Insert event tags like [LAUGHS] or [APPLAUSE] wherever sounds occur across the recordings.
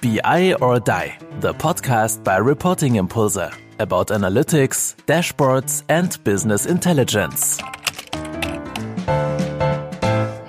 BI or Die, the podcast by Reporting Impulse about analytics, dashboards, and business intelligence.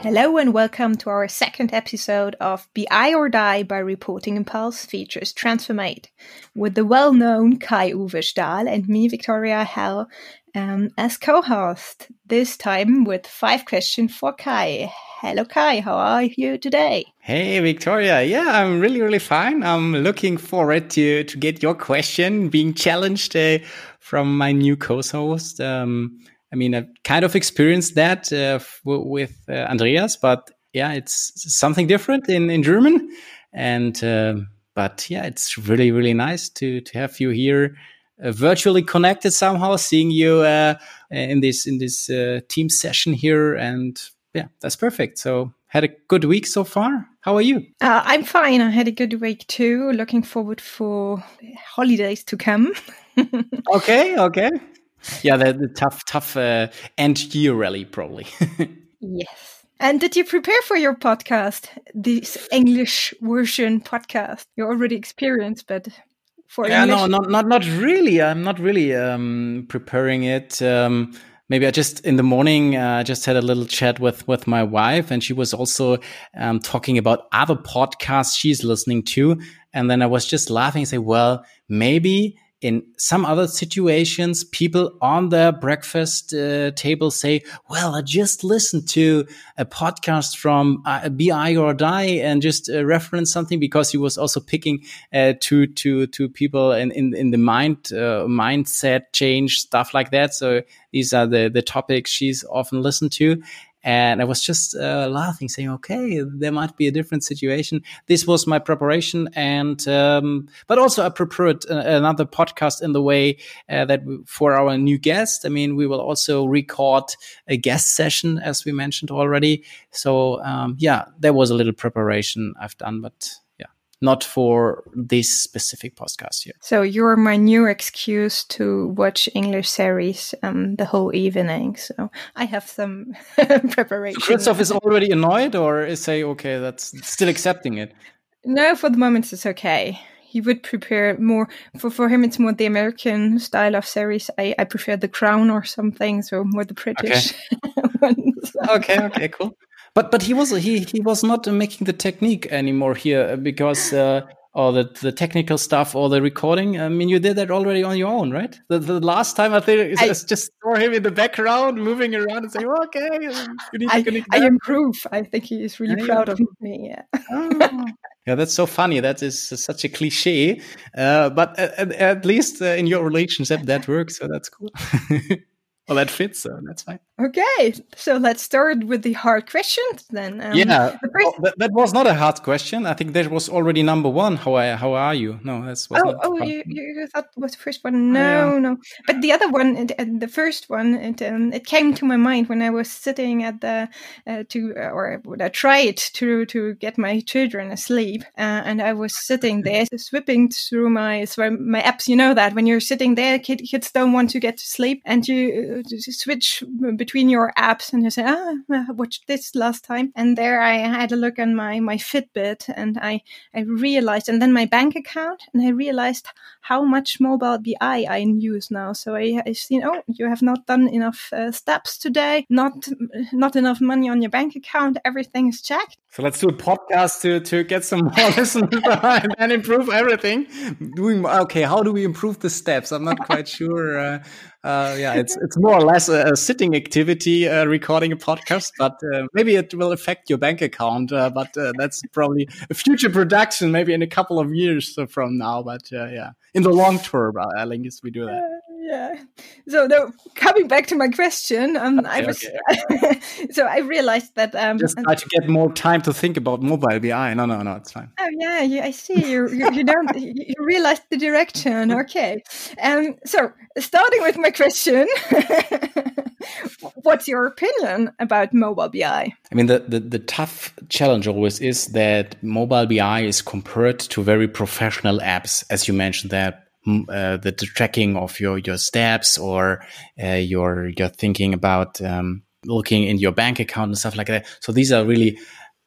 Hello and welcome to our second episode of BI or Die by Reporting Impulse features Transformate with the well-known Kai-Uwe Stahl and me, Viktoria Hell, um, as co-host. This time with five questions for Kai. Hello, Kai. How are you today? Hey, Viktoria. Yeah, I'm really, really fine. I'm looking forward to to get your question being challenged uh, from my new co-host. Um, I mean, I've kind of experienced that uh, with uh, Andreas, but yeah, it's something different in, in German. And, uh, but yeah, it's really, really nice to, to have you here uh, virtually connected somehow, seeing you uh, in this, in this uh, team session here. And yeah, that's perfect. So had a good week so far. How are you? I'm fine. I had a good week too. Looking forward for holidays to come. [LAUGHS] okay. Okay yeah, the, the tough, tough uh, end year rally, probably. [LAUGHS] yes. And did you prepare for your podcast, this English version podcast? You're already experienced, but for yeah, English? no, not not not really. I'm not really um, preparing it. Um, maybe I just in the morning I uh, just had a little chat with with my wife, and she was also um, talking about other podcasts she's listening to, and then I was just laughing and say, well, maybe in some other situations, people on their breakfast uh, table say, "Well, I just listened to a podcast from uh, BI or Die and just uh, reference something because he was also picking uh, to to to people in in, in the mind uh, mindset change stuff like that." So these are the the topics she's often listened to, and I was just uh, laughing, saying, "Okay, there might be a different situation." This was my preparation, and um, but also I prepared uh, another podcast in the way uh, that for our new guest. I mean, we will also record a guest session, as we mentioned already. So um, yeah, there was a little preparation I've done, but not for this specific podcast here. So you're my new excuse to watch English series um, the whole evening. So I have some [LAUGHS] preparation. Christoph is already annoyed, or is say okay, that's still accepting it. No, for the moment it's okay. He would prepare more for for him. It's more the American style of series. I, I prefer The Crown or something, so more the British okay. [LAUGHS] ones. okay, okay, cool. But but he was he he was not making the technique anymore here uh, because uh, or the the technical stuff or the recording. I mean, you did that already on your own, right? The, the last time I think I just saw him in the background moving around and saying, oh, "Okay, you need I, I improve." I think he is really proud of me. Yeah. oh. Yeah, that's so funny. That is such a cliche, uh, but at, at least uh, in your relationship that works. So that's cool. [LAUGHS] well, that fits, so that's fine. Okay, so let's start with the hard questions then. Um, yeah, oh, that, that, was not a hard question. I think that was already number one. How I, how are you? No, that's oh oh you, you thought was the first one? No, yeah. no. But the other one, the first one, it um, it came to my mind when I was sitting at the uh, to uh, or I tried to to get my children asleep, uh, and I was sitting there sweeping through my my apps. You know that when you're sitting there, kid, kids don't want to get to sleep, and you uh, switch between your apps and you say, ah, I watched this last time. And there I had a look on my, my Fitbit and I, I realized, and then my bank account, and I realized how much mobile BI I use now. So I, I seen, oh, you have not done enough uh, steps today, not, not enough money on your bank account. Everything is checked. So let's do a podcast to, to get some more [LAUGHS] listeners and improve everything. Doing okay. How do we improve the steps? I'm not quite sure. Uh, uh, yeah, it's it's more or less a, a sitting activity, uh, recording a podcast, but uh, maybe it will affect your bank account. Uh, but uh, that's probably a future production, maybe in a couple of years from now. But uh, yeah, in the long term, I guess we do that yeah. So no, coming back to my question, um, okay, I was okay. [LAUGHS] so I realized that um, just try to get more time to think about mobile BI. No, no, no, it's fine. Oh yeah, you, I see. You you, you don't you realized the direction. [LAUGHS] Okay. Um. So starting with my question. [LAUGHS] What's your opinion about mobile BI? I mean, the, the, the tough challenge always is that mobile BI is compared to very professional apps, as you mentioned, that uh, the, tracking of your your steps or uh, your your thinking about um, looking in your bank account and stuff like that. So these are really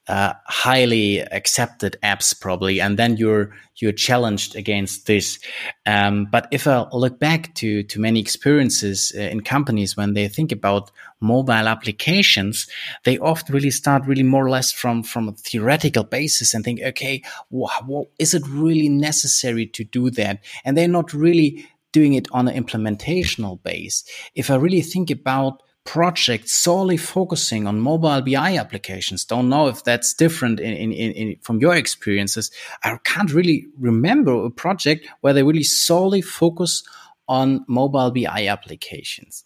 uh, highly accepted apps probably and then you're you're challenged against this. Um, but if i look back to to many experiences uh, in companies when they think about mobile applications they often really start really more or less from from a theoretical basis and think okay well, is it really necessary to do that? And they're not really doing it on an implementational base. If i really think about projects solely focusing on mobile BI applications. Don't know if that's different in, in, in, from your experiences. I can't really remember a project where they really solely focus on mobile BI applications.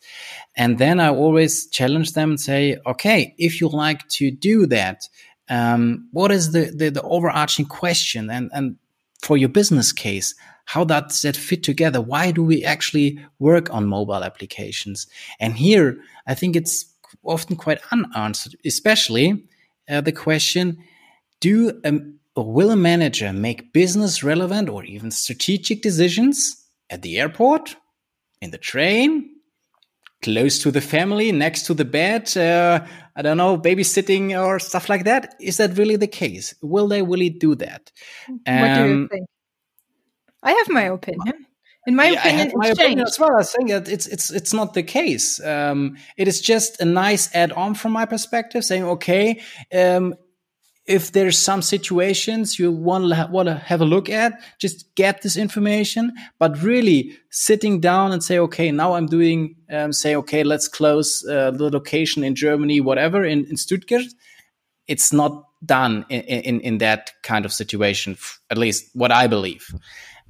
And then I always challenge them and say, okay, if you like to do that, um, what is the, the, the overarching question? And, and for your business case, how does that fit together? Why do we actually work on mobile applications? And here, I think it's often quite unanswered, especially uh, the question, do um, or will a manager make business relevant or even strategic decisions at the airport, in the train, close to the family, next to the bed, uh, I don't know, babysitting or stuff like that? Is that really the case? Will they really do that? Um, what do you um, think? I have my opinion. In my yeah, opinion, my opinion as well. I think that it's it's it's not the case. Um, it is just a nice add-on from my perspective, saying, okay, um, if there's some situations you want to want to have a look at, just get this information. But really, sitting down and say, okay, now I'm doing, um, say, okay, let's close uh, the location in Germany, whatever, in, in Stuttgart. It's not done in, in in that kind of situation, at least what I believe.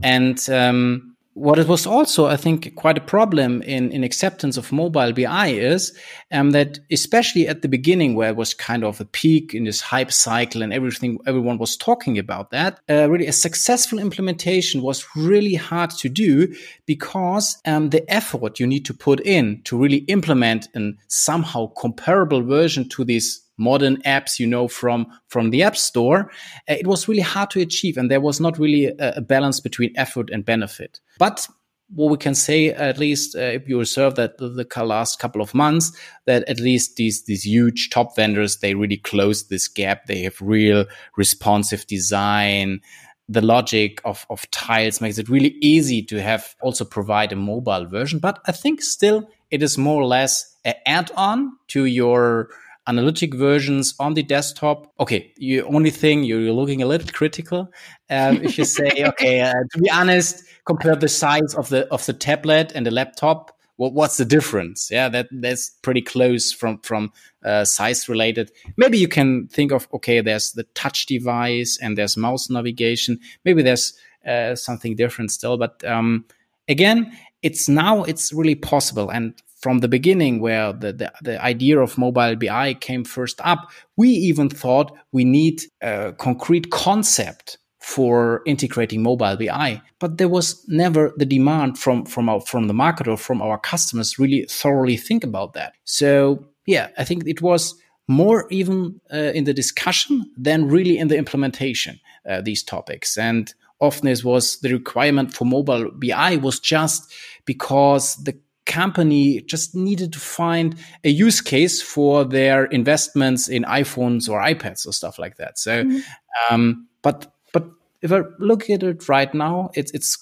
And um, what it was also, I think, quite a problem in, in acceptance of mobile BI is um, that, especially at the beginning, where it was kind of a peak in this hype cycle and everything, everyone was talking about that. Uh, really, a successful implementation was really hard to do because um, the effort you need to put in to really implement a somehow comparable version to these modern apps you know from from the app store uh, it was really hard to achieve and there was not really a, a balance between effort and benefit but what we can say, at least uh, if you observe that the, last couple of months, that at least these these huge top vendors they really closed this gap. They have real responsive design. The logic of of tiles makes it really easy to have also provide a mobile version. But I think still it is more or less an add-on to your analytic versions on the desktop. Okay, the only thing you're looking a little critical um, if you say, [LAUGHS] okay, uh, to be honest, compare the size of the of the tablet and the laptop. What, what's the difference? Yeah, that that's pretty close from from uh, size related. Maybe you can think of okay, there's the touch device and there's mouse navigation. Maybe there's uh, something different still, but um, again, it's now it's really possible and from the beginning where the, the, the, idea of mobile BI came first up, we even thought we need a concrete concept for integrating mobile BI. But there was never the demand from, from, our, from the market or from our customers really thoroughly think about that. So yeah, I think it was more even uh, in the discussion than really in the implementation, uh, these topics. And often it was the requirement for mobile BI was just because the company just needed to find a use case for their investments in iPhones or iPads or stuff like that. So, mm-hmm. um, but but if I look at it right now, it's it's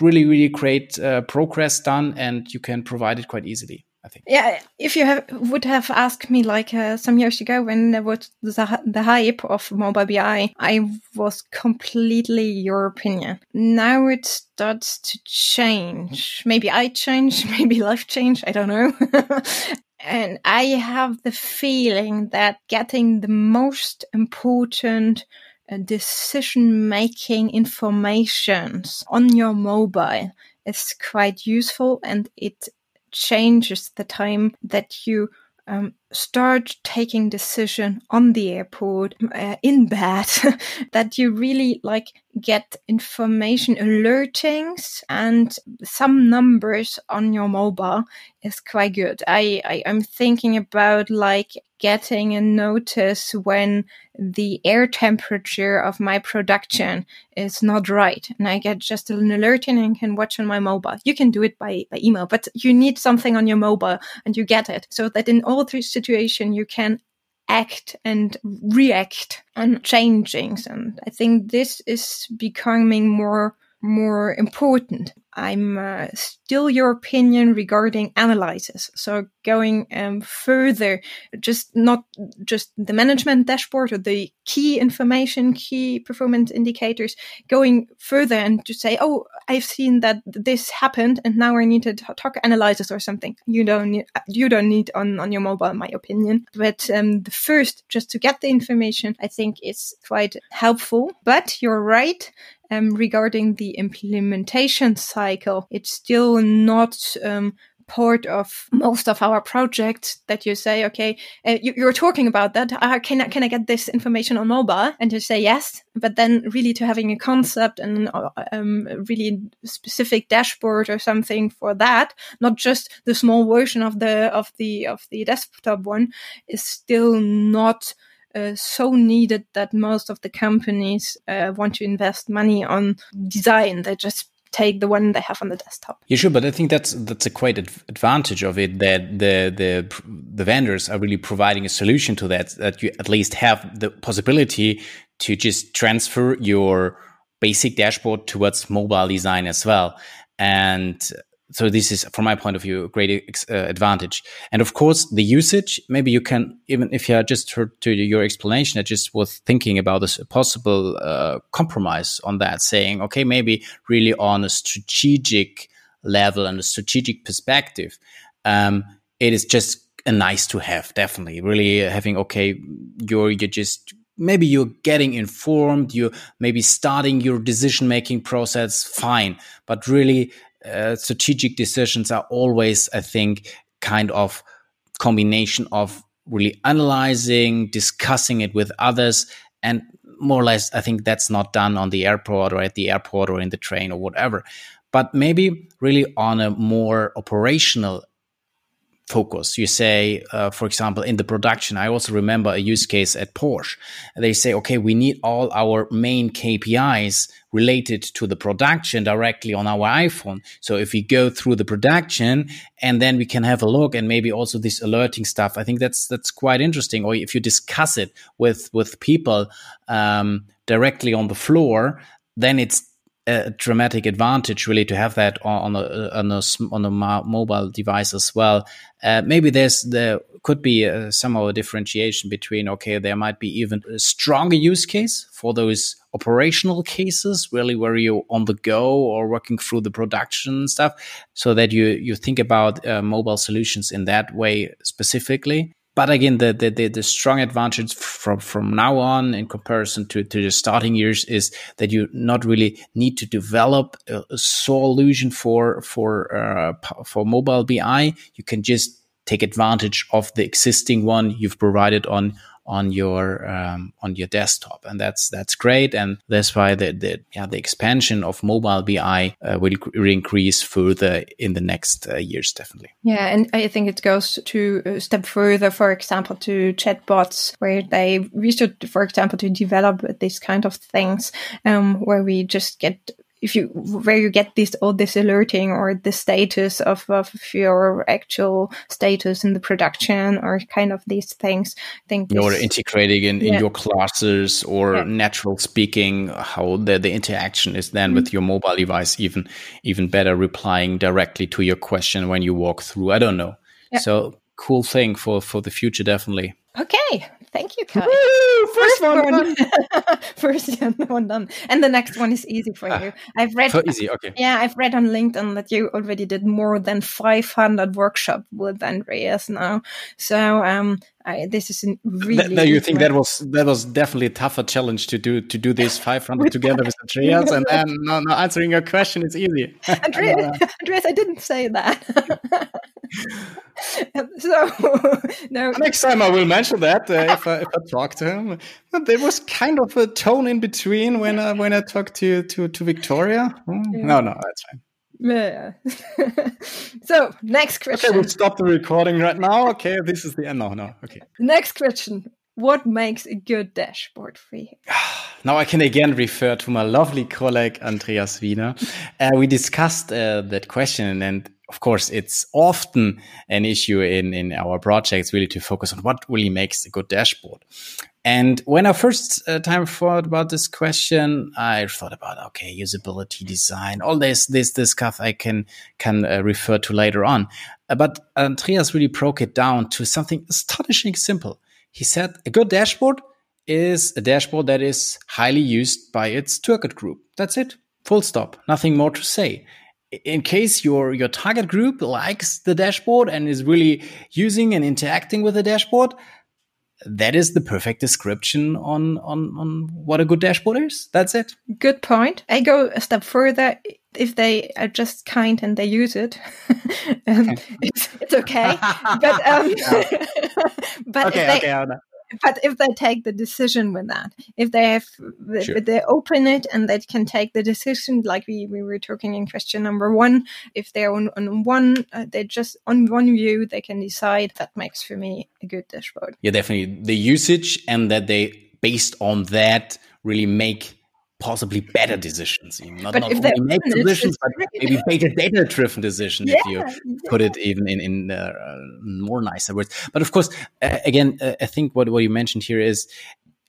really really great uh, progress done, and you can provide it quite easily. I think. Yeah, if you have, would have asked me like uh, some years ago when there was the, the hype of mobile BI, I was completely your opinion. Now it starts to change. Maybe I change, [LAUGHS] maybe life change. I don't know. [LAUGHS] and I have the feeling that getting the most important uh, decision making informations on your mobile is quite useful and it changes the time that you um, start taking decision on the airport uh, in bed [LAUGHS] that you really like get information alertings and some numbers on your mobile is quite good. I, I i'm thinking about like getting a notice when the air temperature of my production is not right and i get just an alert and can watch on my mobile. You can do it by, by email but you need something on your mobile and you get it. So that in all three situations you can act and react on changings. And I think this is becoming more more important. I'm uh, still your opinion regarding analysis. So going um, further, just not just the management dashboard or the key information, key performance indicators, going further and to say, oh, I've seen that this happened, and now I need to talk analysis or something. You don't need, you don't need on on your mobile, in my opinion. But um, the first, just to get the information, I think is quite helpful. But you're right um, regarding the implementation cycle, it's still not um, part of most of our projects that you say, okay, uh, you, are talking about that. Uh, can I, can I get this information on mobile? And you say yes, but then really to having a concept and uh, um, really specific dashboard or something for that, not just the small version of the of the of the desktop one, is still not uh, so needed that most of the companies uh, want to invest money on design. They just take the one they have on the desktop. Yeah, sure, but I think that's that's a quite advantage of it that the the the vendors are really providing a solution to that. That you at least have the possibility to just transfer your basic dashboard towards mobile design as well. And so this is from my point of view a great uh, advantage. And of course the usage maybe you can even if you just heard to your explanation i just was thinking about this possible uh, compromise on that saying okay maybe really on a strategic level and a strategic perspective um, it is just a nice to have definitely. Really having okay you're you're just maybe you're getting informed you're maybe starting your decision making process fine. But really uh, strategic decisions are always, I think, kind of combination of really analyzing, discussing it with others, and more or less, I think that's not done on the airport or at the airport or in the train or whatever. But maybe really on a more operational focus. You say, uh, for example, in the production, I also remember a use case at Porsche. They say, okay, we need all our main KPIs related to the production directly on our iPhone. So if we go through the production and then we can have a look and maybe also this alerting stuff, I think that's, that's quite interesting. Or if you discuss it with, with people, um, directly on the floor, then it's a dramatic advantage really to have that on a on a on a mobile device as well. Uh, maybe there's there could be uh, somehow a differentiation between okay, there might be even a stronger use case for those operational cases, really where you're on the go or working through the production stuff, so that you you think about uh, mobile solutions in that way specifically but again, the, the, the, strong advantage from, from now on in comparison to, to the starting years is that you not really need to develop a, a solution for, for, uh, for mobile BI. You can just take advantage of the existing one you've provided on, on your um, on your desktop, and that's that's great. And that's why the, the yeah the expansion of mobile BI uh, will, increase further in the next uh, years, definitely. Yeah, and I think it goes to a step further. For example, to chatbots, where they we should, for example, to develop these kind of things, um, where we just get if you where you get this all this alerting or the status of, of your actual status in the production or kind of these things i think you're integrating in, yeah. in your classes or yeah. natural speaking how the, the interaction is then mm -hmm. with your mobile device even even better replying directly to your question when you walk through i don't know yeah. so cool thing for for the future definitely okay Thank you, Kai. Woo, first, first one, one. [LAUGHS] first [LAUGHS] one done, and the next one is easy for you. I've read. So easy, okay. Yeah, I've read on LinkedIn that you already did more than 500 workshop with Andreas now. So um, I, this is really. Now you think that was that was definitely a tougher challenge to do to do this 500 [LAUGHS] together with Andreas, and then no, no, answering your question is easy. [LAUGHS] Andreas, [LAUGHS] Andreas, I didn't say that. so no. Next time I will mention that uh, if, I, if I talk to him. But there was kind of a tone in between when I, when I talked to to to Viktoria. Mm, yeah. No, no, that's fine. Yeah. [LAUGHS] so next question. Okay, we'll stop the recording right now. Okay, this is the end. No, no. Okay. Next question. What makes a good dashboard for you? [SIGHS] Now I can again refer to my lovely colleague Andreas Wiener. Uh, we discussed uh, that question, and of course, it's often an issue in, in our projects really to focus on what really makes a good dashboard. And when I first uh, time thought about this question, I thought about, okay, usability design, all this, this, this stuff I can, can uh, refer to later on. Uh, but Andreas really broke it down to something astonishingly simple. He said a good dashboard is a dashboard that is highly used by its target group. That's it. Full stop. Nothing more to say in case your your target group likes the dashboard and is really using and interacting with the dashboard that is the perfect description on on on what a good dashboard is. That's it. Good point. I go a step further. If they are just kind and they use it [LAUGHS] um, [LAUGHS] it's, it's okay. But um [LAUGHS] but okay, they, okay, but if they take the decision with that, if they have, sure. they open it and they can take the decision, like we, we were talking in question number one, if they're on, on one, uh, they just on one view, they can decide that makes for me a good dashboard. Yeah, definitely the usage and that they based on that really make possibly better decisions. Even. Not, but not only make decisions, but maybe better data driven decisions yeah, if you yeah. put it even in, in uh, more nicer words. But of course, uh, again, uh, I think what, what you mentioned here is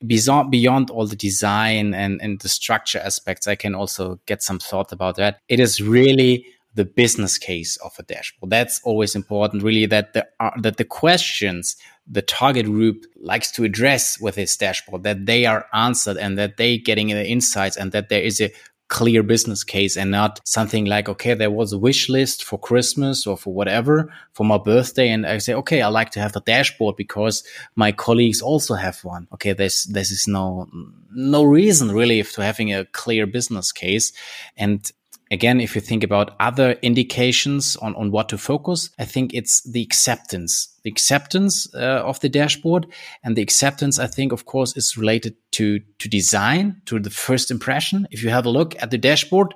beyond beyond all the design and, and the structure aspects, I can also get some thought about that. It is really the business case of a dashboard. That's always important, really, that the, uh, that the questions the target group likes to address with this dashboard, that they are answered and that they getting the insights and that there is a clear business case and not something like, okay, there was a wish list for Christmas or for whatever for my birthday. And I say, okay, I like to have a dashboard because my colleagues also have one. Okay. There's, this is no, no reason really to having a clear business case. And again, if you think about other indications on, on what to focus, I think it's the acceptance, the acceptance uh, of the dashboard. And the acceptance, I think, of course, is related to, to design, to the first impression. If you have a look at the dashboard,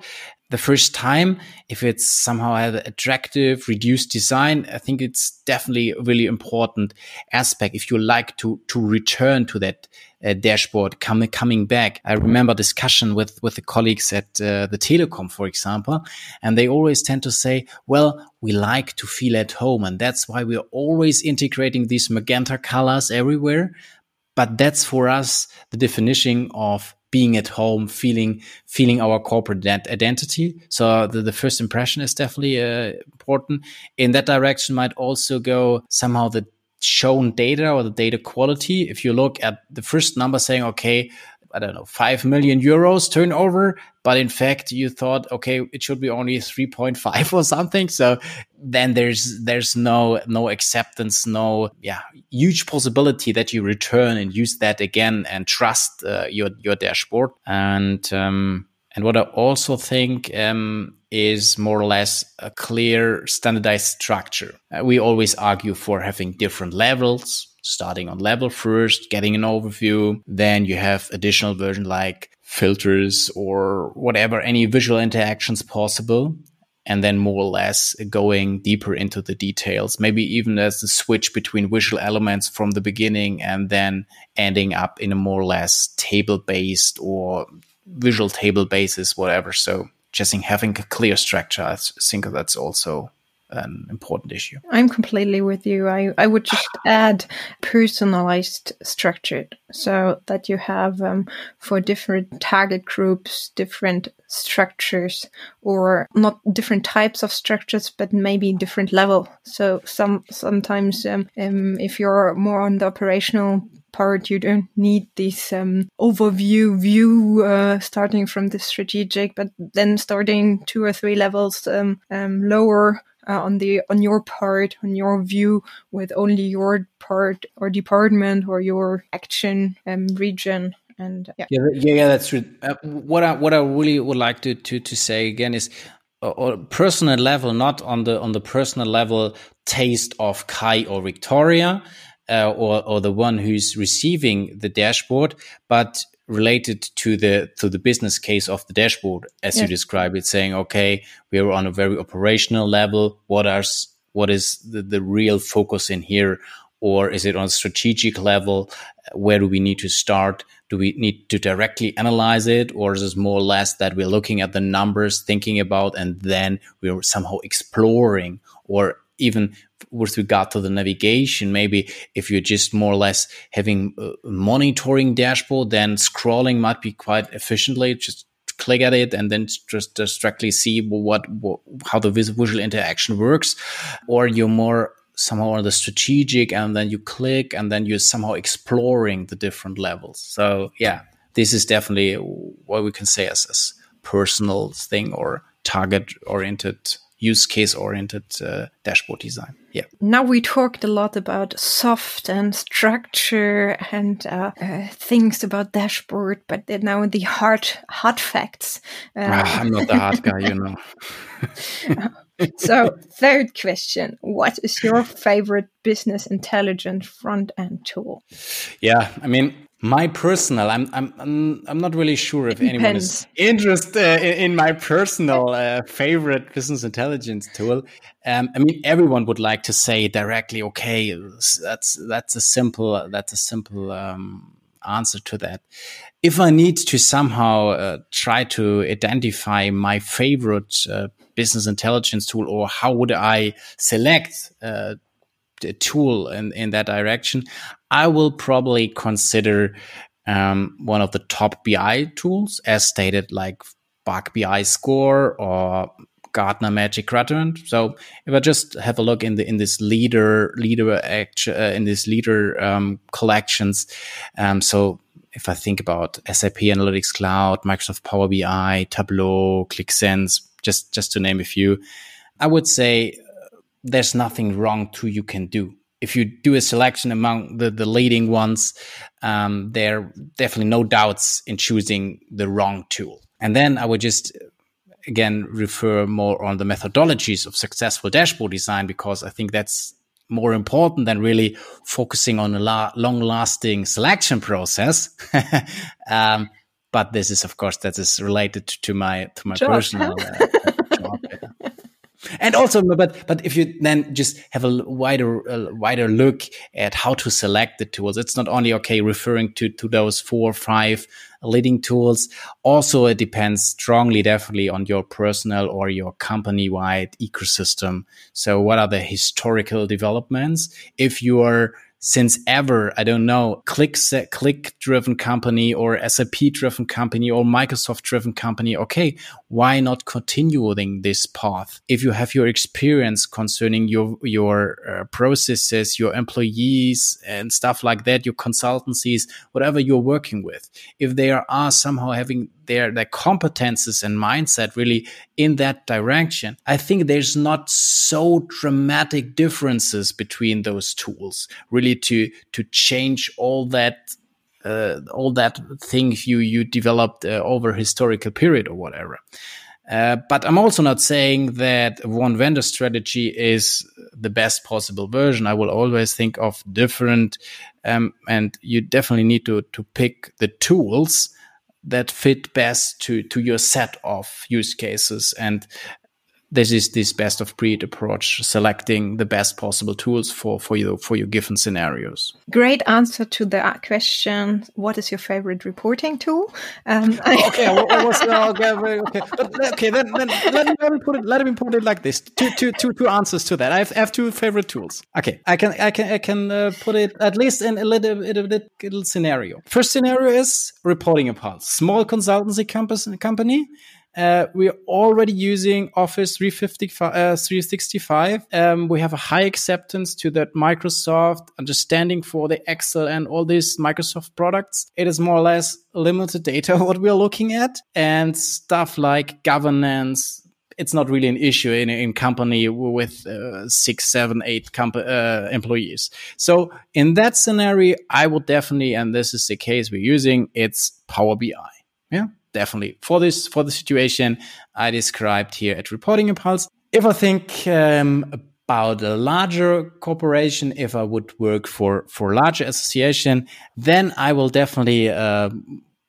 the first time, if it's somehow have attractive, reduced design, I think it's definitely a really important aspect. If you like to, to return to that uh, dashboard coming coming back. I remember discussion with with the colleagues at uh, the Telekom, for example, and they always tend to say, "Well, we like to feel at home, and that's why we're always integrating these magenta colors everywhere." But that's for us the definition of being at home, feeling feeling our corporate identity. So the, the first impression is definitely uh, important. In that direction, might also go somehow the shown data or the data quality. If you look at the first number saying, okay, I don't know, 5 million euros turnover, but in fact you thought, okay, it should be only 3.5 [LAUGHS] or something. So then there's, there's no, no acceptance, no, yeah, huge possibility that you return and use that again and trust uh, your, your dashboard. And, um, and what I also think um, is more or less a clear standardized structure. Uh, we always argue for having different levels, starting on level first, getting an overview. Then you have additional version like filters or whatever, any visual interactions possible. And then more or less going deeper into the details, maybe even as the switch between visual elements from the beginning and then ending up in a more or less table based or visual table basis, whatever. So just in having a clear structure, I think that's also an important issue. I'm completely with you. I, I would just add personalized structure so that you have um, for different target groups, different structures or not different types of structures, but maybe different level. So some, sometimes um, um, if you're more on the operational part. You don't need this um, overview view uh, starting from the strategic, but then starting two or three levels um, um, lower. Uh, on the on your part on your view with only your part or department or your action um, region and yeah. Yeah, yeah, that's true. Uh, what i what i really would like to to, to say again is or personal level, not on the on the personal level taste of Kai or Viktoria, uh, or, or the one who's receiving the dashboard, but related to the to the business case of the dashboard, as yeah. you describe it, saying, okay, we are on a very operational level. What are what is the, the real focus in here or is it on a strategic level? Where do we need to start? Do we need to directly analyze it, or is it more or less that we're looking at the numbers, thinking about, and then we're somehow exploring, or even with regard to the navigation, maybe if you're just more or less having a monitoring dashboard, then scrolling might be quite efficiently. Just click at it and then just, directly see what, what how the visual interaction works, or you're more somehow on the strategic and then you click and then you're somehow exploring the different levels. So yeah, this is definitely what we can say as, as personal thing or target oriented use case oriented uh, dashboard design. Yeah. Now we talked a lot about soft and structure and uh, uh, things about dashboard, but now the hard hard facts. Uh, ah, I'm not the hard guy, you know. [LAUGHS] [LAUGHS] so [LAUGHS] third question. What is your favorite business intelligence front end tool? Yeah i mean my personal i'm i'm i'm not really sure if anyone is interested uh, in, in, my personal uh, favorite business intelligence tool. Um, i mean everyone would like to say directly okay that's that's a simple that's a simple um, answer to that. If i need to somehow uh, try to identify my favorite uh, business intelligence tool or how would i select uh, a tool in, in that direction, I will probably consider um, one of the top BI tools, as stated, like BARC BI Score or Gartner Magic Quadrant. So if I just have a look in the in this leader leader act, uh, in this leader um, collections, um, so if I think about SAP Analytics Cloud, Microsoft Power BI, Tableau, Qlik Sense, just just to name a few, I would say there's nothing wrong to you can do. If you do a selection among the, the leading ones, um, there are definitely no doubts in choosing the wrong tool. And then I would just again refer more on the methodologies of successful dashboard design because I think that's more important than really focusing on a la- long lasting selection process. [LAUGHS] um, but this is, of course, that is related to my to my personal uh, and also but but if you then just have a wider a wider look at how to select the tools it's not only okay referring to to those four or five leading tools. Also it depends strongly definitely on your personal or your company wide ecosystem. So what are the historical developments? If you are since ever, I don't know, Qlik Qlik driven company or SAP driven company or Microsoft driven company. Okay, why not continuing this path? If you have your experience concerning your your uh, processes, your employees and stuff like that, your consultancies, whatever you're working with, if they are somehow having their their competences and mindset really in that direction i think there's not so dramatic differences between those tools really to to change all that uh, all that things you you developed uh, over historical period or whatever uh, but I'm also not saying that one vendor strategy is the best possible version. I will always think of different, um, and you definitely need to to pick the tools that fit best to to your set of use cases. And this is this best of breed approach selecting the best possible tools for for you for your given scenarios. Great answer to the question what is your favorite reporting tool? Um, [LAUGHS] okay what, was, okay okay but, okay then, then let, me, let, me, put it let me put it like this. Two, two, two, two answers to that. I have, I have two favorite tools. Okay i can i can i can uh, put it at least in a little, in a little scenario. First scenario is reporting impulse small consultancy company uh, we're already using Office 355, uh, 365. Um, we have a high acceptance to that Microsoft understanding for the Excel and all these Microsoft products. It is more or less limited data [LAUGHS] what we're looking at and stuff like governance. It's not really an issue in a company with uh, six, seven, eight comp- uh, employees. So in that scenario, I would definitely, and this is the case we're using, it's Power BI. Yeah definitely for this for the situation I described here at Reporting Impulse. If I think um, about a larger corporation, if I would work for for larger association, then I will definitely uh,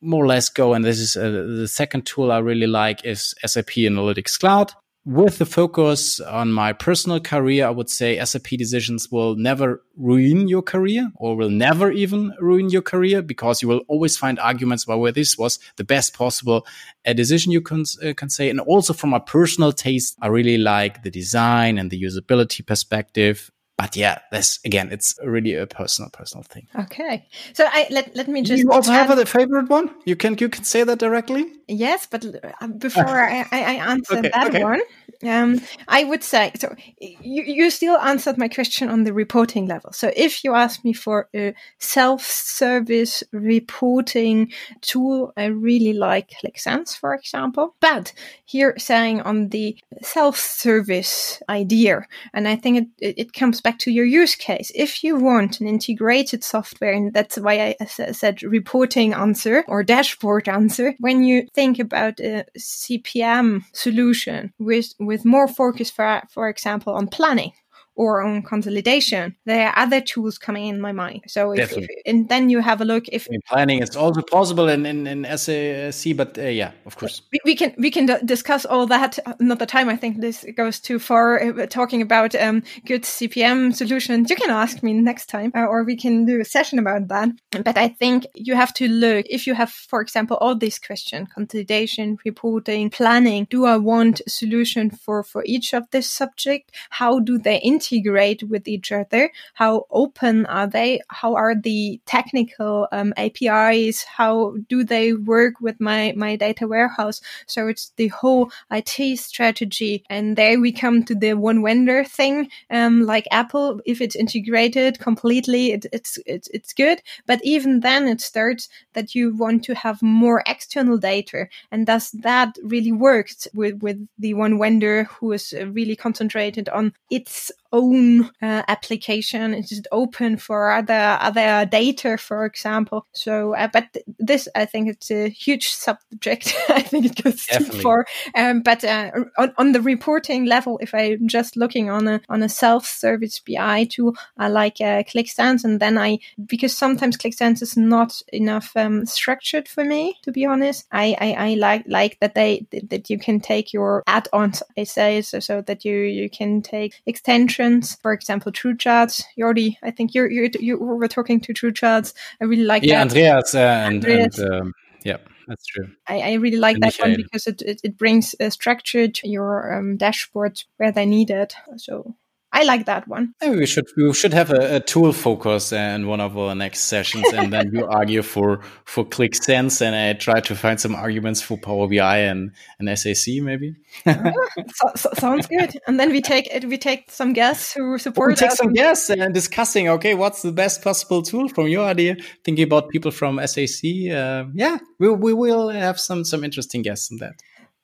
more or less go. And this is uh, the second tool I really like is SAP Analytics Cloud. With the focus on my personal career, I would say SAP decisions will never ruin your career or will never even ruin your career because you will always find arguments about where this was the best possible uh, decision you can, uh, can say. And also from a personal taste, I really like the design and the usability perspective but yeah, this again, it's really a personal, personal thing. Okay, so I let let me just. You also have a favorite one. You can you can say that directly. Yes, but uh, before [LAUGHS] I, I answer okay, that okay. one, um, I would say so. You you still answered my question on the reporting level. So if you ask me for a self-service reporting tool, I really like Qlik Sense, for example. But here saying on the self-service idea, and I think it, it, comes back to your use case. If you want an integrated software, and that's why I said reporting answer or dashboard [LAUGHS] answer, when you think about a CPM solution with, with more focus, for, for example, on planning, or on consolidation. There are other tools coming in my mind. So if, if and then you have a look if in planning is also possible in in, in SAC, but uh, yeah, of course we, we can we can discuss all that another time. I think this goes too far. Uh, talking about um, good CPM solutions, you can ask me next time, uh, or we can do a session about that. But I think you have to look if you have, for example, all these questions: consolidation, reporting, planning. Do I want a solution for for each of this subject? How do they integrate integrate with each other? How open are they? How are the technical um, APIs? How do they work with my, my data warehouse? So it's the whole IT strategy. And there we come to the one vendor thing. Um, like Apple, if it's integrated completely, it, it's, it's, it's good. But even then it starts that you want to have more external data. And does that really work with, with the one vendor who is really concentrated on its own uh, application. It is open for other other data, for example. So, uh, but this I think it's a huge subject. [LAUGHS] I think it goes Definitely. too far. Um, but uh, on, on, the reporting level, if I'm just looking on a on a self-service BI tool, I like uh, Qlik Sense, and then I because sometimes Qlik Sense is not enough um, structured for me. To be honest, I, I, I like like that they that you can take your add-ons. I say so, so that you you can take extensions for example, TrueCharts. You already, I think you're, you're, you were talking to TrueCharts. I really like yeah, that. Andreas, uh, and, Andreas. and um, yeah. That's true. I, I really like and that Michael. one because it, it, it brings a structure to your um, dashboard where they need it. So I like that one. Maybe we should we should have a, a tool focus in one of our next sessions, and then you [LAUGHS] argue for for Qlik Sense, and I try to find some arguments for Power BI and and SAC, maybe. so, so, sounds good. And then we take it. We take some guests who support. We take some guests and discussing. Okay, what's the best possible tool from your idea? Thinking about people from SAC. Uh, yeah, we we will have some some interesting guests on that.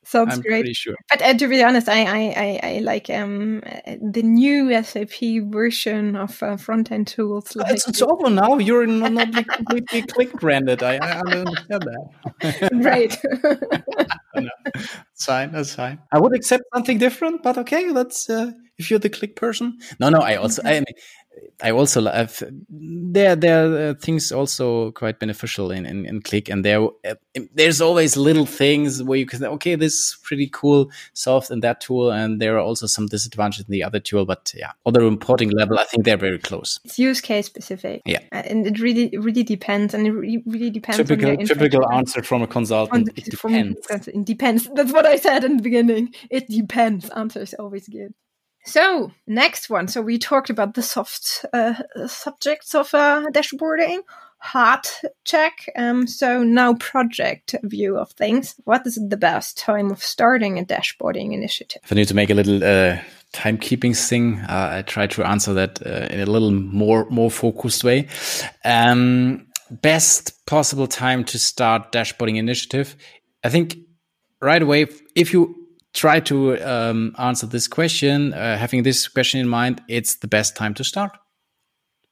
Sounds I'm great. Sure. But uh, to be honest, I, I, I, I like um, the new SAP version of uh, front end tools. Like it's, it's over [LAUGHS] now. You're not, not completely Qlik branded. I, I understand that. right. [LAUGHS] that's fine. That's fine. I would accept something different, but okay. That's uh, if you're the Qlik person. No, no. I also. I [LAUGHS] mean, I also love there there are things also quite beneficial in, in, in Qlik, and there uh, there's always little things where you can say, okay, this is pretty cool solved in that tool, and there are also some disadvantages in the other tool. But yeah, on the reporting level, I think they're very close. It's use case specific. Yeah, uh, and it really really depends, and it really depends. Typical typical answer from a consultant. The, it depends. it depends. That's what I said in the beginning. It depends. Answer is always good. So, next one. So, we talked about the soft uh, subjects of uh, dashboarding, hard check. Um, so, now project view of things. What is the best time of starting a dashboarding initiative? If I need to make a little uh, timekeeping thing, uh, I try to answer that uh, in a little more more focused way. Um, best possible time to start dashboarding initiative. I think right away, if you try to um, answer this question, uh, having this question in mind, it's the best time to start.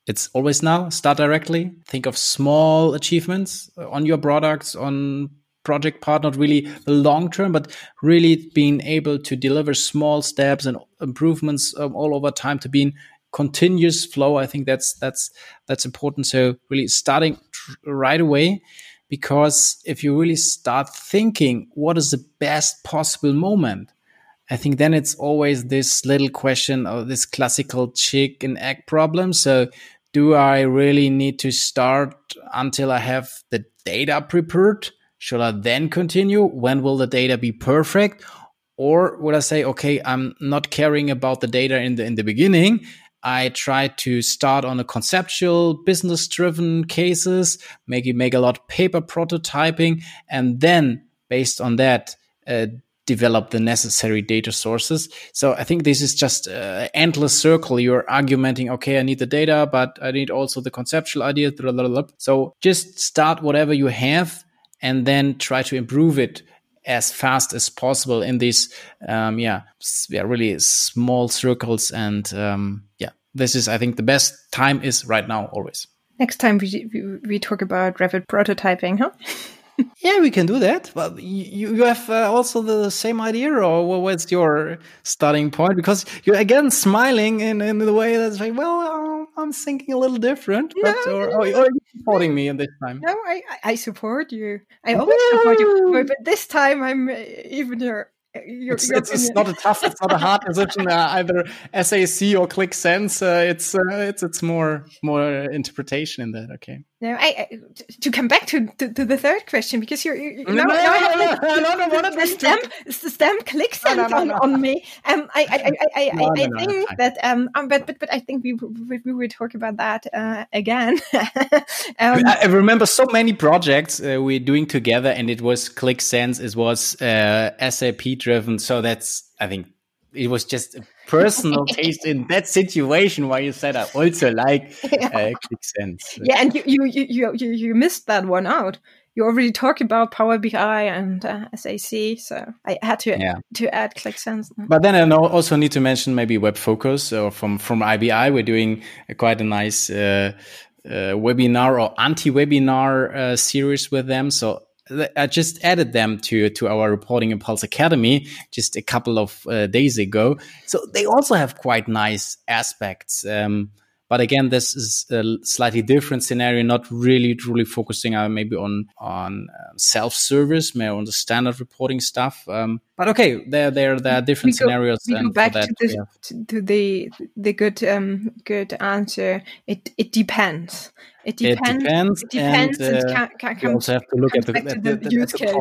It's always now. Start directly. Think of small achievements on your products, on project part, not really the long term, but really being able to deliver small steps and improvements um, all over time to be in continuous flow. I think that's that's that's important. So really starting right away because if you really start thinking what is the best possible moment I think then it's always this little question of this classical chick and egg problem. So do I really need to start until I have the data prepared? Should I then continue? When will the data be perfect? Or would I say, okay, I'm not caring about the data in the in the beginning. I try to start on a conceptual, business driven cases, maybe make a lot of paper prototyping, and then based on that, uh, develop the necessary data sources. So I think this is just an endless circle. You're argumenting, okay, I need the data, but I need also the conceptual idea. Blah, blah, blah. So just start whatever you have and then try to improve it as fast as possible in these, um, yeah, yeah, really small circles. And um, yeah, this is, I think, the best time is right now, always. Next time we, we, we talk about rapid prototyping, huh? [LAUGHS] yeah, we can do that. But you, you have uh, also the same idea, or what's your starting point? Because you're again smiling in, in the way that's like, well, uh, I'm thinking a little different. But, no, or, or, or you supporting me in this time? No, I, I support you. I always support you. But this time I'm uh, even your your, it's, your it's, it's, not a tough, it's not a hard decision. Uh, [LAUGHS] either SAC or Qlik Sense. Uh, it's uh, it's it's more more interpretation in that. Okay. No, I, I to come back to, to, to, the third question because you're you, no, no, no, no, no, no, no, the stamp the stamp Qlik Sense no, no, no, on, on me. Um, I I I I, I, I think that um, um, but but but I think we we, we will talk about that uh, again. [LAUGHS] um, I remember so many projects uh, we're doing together, and it was Qlik Sense. It was uh, SAP driven. So that's I think it was just a personal [LAUGHS] taste in that situation why you said I also like [LAUGHS] yeah. uh, Qlik Sense. Yeah, and you, you you you you missed that one out. You already talked about Power BI and uh, SAC, so I had to yeah. to add Qlik Sense. But then I also need to mention maybe WebFOCUS or from from IBI. We're doing a, quite a nice. Uh, uh, webinar or anti-webinar uh, series with them. So I just added them to to our Reporting Impulse Academy just a couple of uh, days ago. So they also have quite nice aspects. Um, but again, this is a slightly different scenario, not really truly focusing on maybe on on uh, self service, more on the standard reporting stuff. Um, but okay, there there there are different we go, scenarios. We go back to, the, to the the good um good answer. It it depends. It depends. It depends. It depends. And, uh, can, can, also have to look at the, at the, the, use case.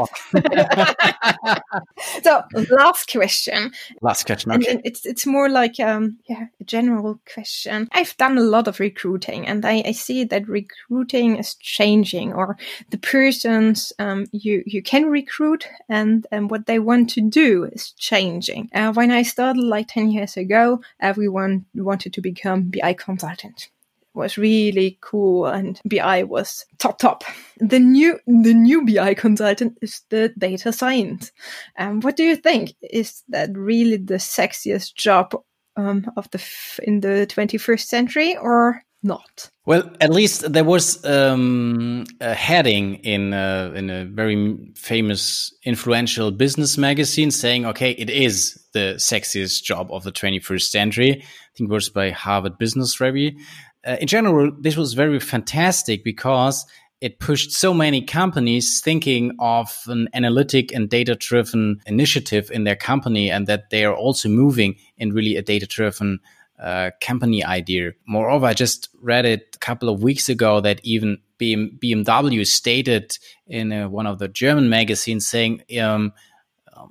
[LAUGHS] so, last question. Last question. Okay. And it's it's more like um yeah a general question. I've done a lot of recruiting, and I, I see that recruiting is changing, or the persons um you you can recruit and and what they want to do is changing. Uh, when I started like ten years ago, everyone wanted to become BI consultant It was really cool and BI was top top. The new the new BI consultant is the data science. Um, what do you think? Is that really the sexiest job um, of the in the 21st century or not? Well, at least there was um, a heading in a, in a very famous, influential business magazine saying, "Okay, it is the sexiest job of the 21st century." I think it was by Harvard Business Review uh, in general, this was very fantastic because it pushed so many companies thinking of an analytic and data driven initiative in their company and that they are also moving in really a data driven uh, company idea. Moreover, I just read it a couple of weeks ago that even BM- BMW stated in uh, one of the German magazines saying, um,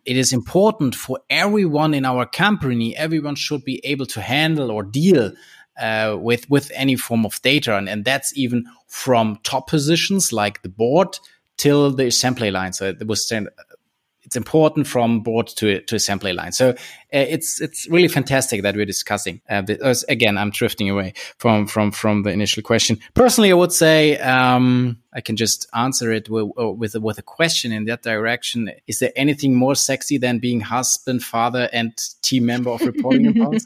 it is important for everyone in our company, everyone should be able to handle or deal uh, with with any form of data, and, and that's even from top positions like the board till the assembly line. So it was it's important from board to to assembly line. So uh, it's it's really fantastic that we're discussing. Uh, this. Again, I'm drifting away from from from the initial question. Personally, I would say um, I can just answer it with with, with a question in that direction. Is there anything more sexy than being husband, father, and team member of Reporting [LAUGHS] Impulse?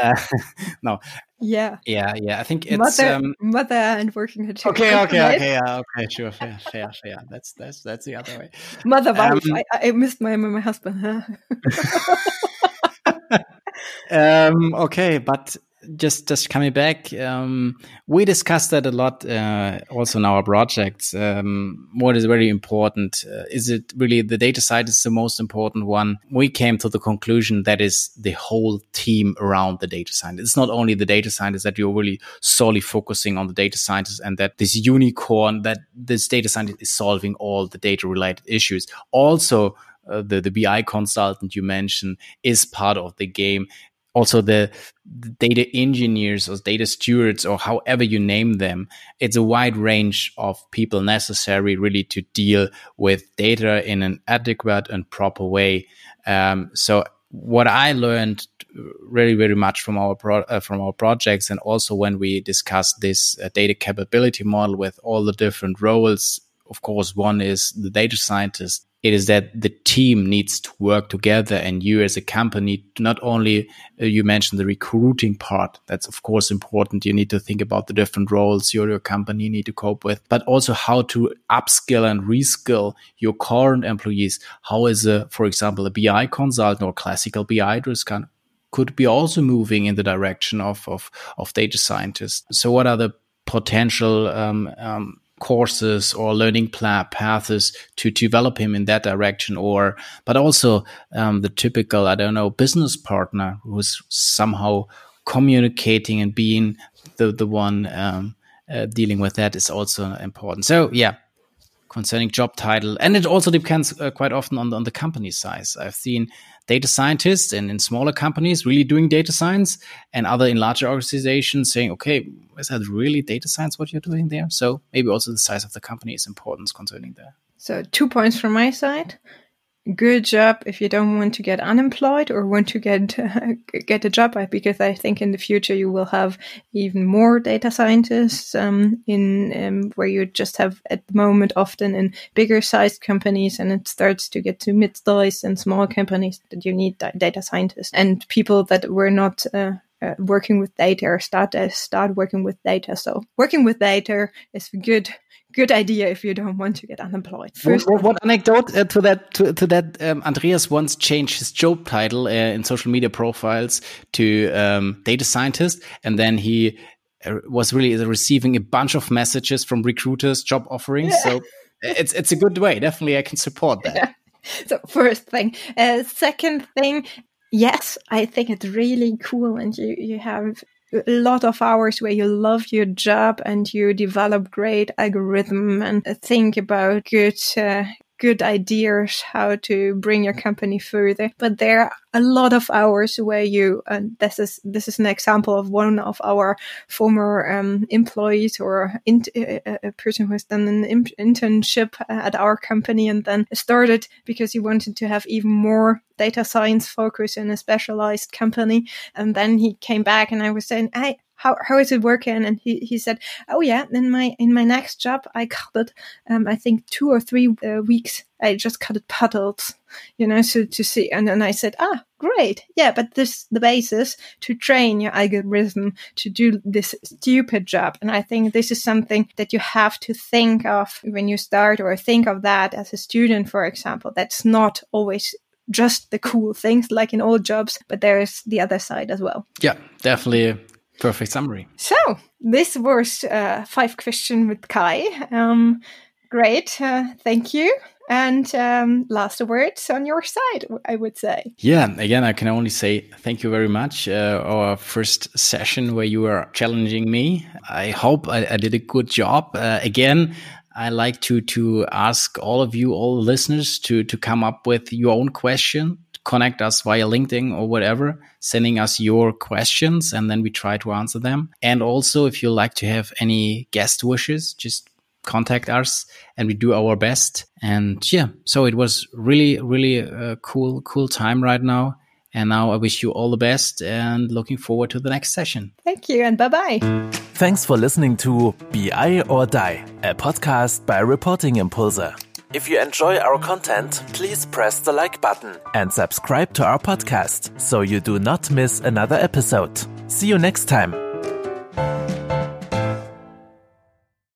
uh, [LAUGHS] no, yeah. Yeah, yeah. I think it's mother, um, mother and working at Okay, okay, okay, yeah, okay, sure, fair, fair, fair. That's that's that's the other way. Mother wife. Um, I, I missed my my husband. Huh? [LAUGHS] um, okay, but just just coming back, um, we discussed that a lot uh, also in our projects. Um, what is very important? Uh, is it really the data side is the most important one? We came to the conclusion that is the whole team around the data scientist. It's not only the data scientist that you're really solely focusing on the data scientist and that this unicorn that this data scientist is solving all the data related issues. Also, uh, the the BI consultant you mentioned is part of the game also the, data engineers or data stewards or however you name them it's a wide range of people necessary really to deal with data in an adequate and proper way. Um, so what I learned really very much from our pro- uh, from our projects and also when we discussed this uh, data capability model with all the different roles of course one is the data scientist it is that the team needs to work together and you as a company not only uh, you mentioned the recruiting part that's of course important. You need to think about the different roles your, your company need to cope with but also how to upskill and reskill your current employees. How is a for example a bi consultant or classical bi can could be also moving in the direction of of, of data scientists. So what are the potential um, um, courses or learning paths to develop him in that direction or but also um, the typical i don't know business partner who's somehow communicating and being the the one um, uh, dealing with that is also important. So yeah concerning job title and it also depends uh, quite often on on the company size. I've seen data scientists and in smaller companies really doing data science and other in larger organizations saying, okay, is that really data science what you're doing there? So maybe also the size of the company is important concerning that. So two points from my side good job if you don't want to get unemployed or want to get uh, [LAUGHS] get a job because I think in the future you will have even more data scientists um, in um, where you just have at the moment often in bigger sized companies and it starts to get to mid sized and small companies that you need data scientists and people that were not uh, uh, working with data or start uh, start working with data. So working with data is good good idea if you don't want to get unemployed. First, what, what anecdote uh, to that to, to that um, Andreas once changed his job title uh, in social media profiles to um, data scientist, and then he uh, was really receiving a bunch of messages from recruiters, job offerings. Yeah. So it's it's a good way. Definitely, I can support that. Yeah. So first thing, uh, second thing, yes, I think it's really cool, and you you have a lot of hours where you love your job and you develop great algorithm and think about good uh, good ideas how to bring your company further. But there are a lot of hours where you and this is this is an example of one of our former um, employees or in, a, a, person who has done an in, internship at our company and then started because he wanted to have even more data science focus in a specialized company. And then he came back and i was saying hey how how is it working? And he, he said, oh yeah, in my in my next job, I cut it. Um, I think two or three uh, weeks. I just cut it puddles, you know, so to see. And then I said, ah, great, yeah, but this the basis to train your algorithm to do this stupid job. And I think this is something that you have to think of when you start, or think of that as a student, for example. That's not always just the cool things like in all jobs, but there's the other side as well. Yeah, definitely Perfect summary. So this was uh, five question with Kai. Um, great, uh, thank you. And um, last words on your side, I would say. Yeah, again, I can only say thank you very much. Uh, our first session where you were challenging me. I hope I, I did a good job. Uh, again, I like to to ask all of you, all listeners, to to come up with your own question connect us via LinkedIn or whatever, sending us your questions and then we try to answer them. And also, if you like to have any guest wishes, just contact us and we do our best. And yeah, so it was really, really a cool, cool time right now. And now I wish you all the best and looking forward to the next session. Thank you and bye bye. Thanks for listening to BI or Die, a podcast by Reporting Impulse. If you enjoy our content, please press the like button and subscribe to our podcast so you do not miss another episode. See you next time.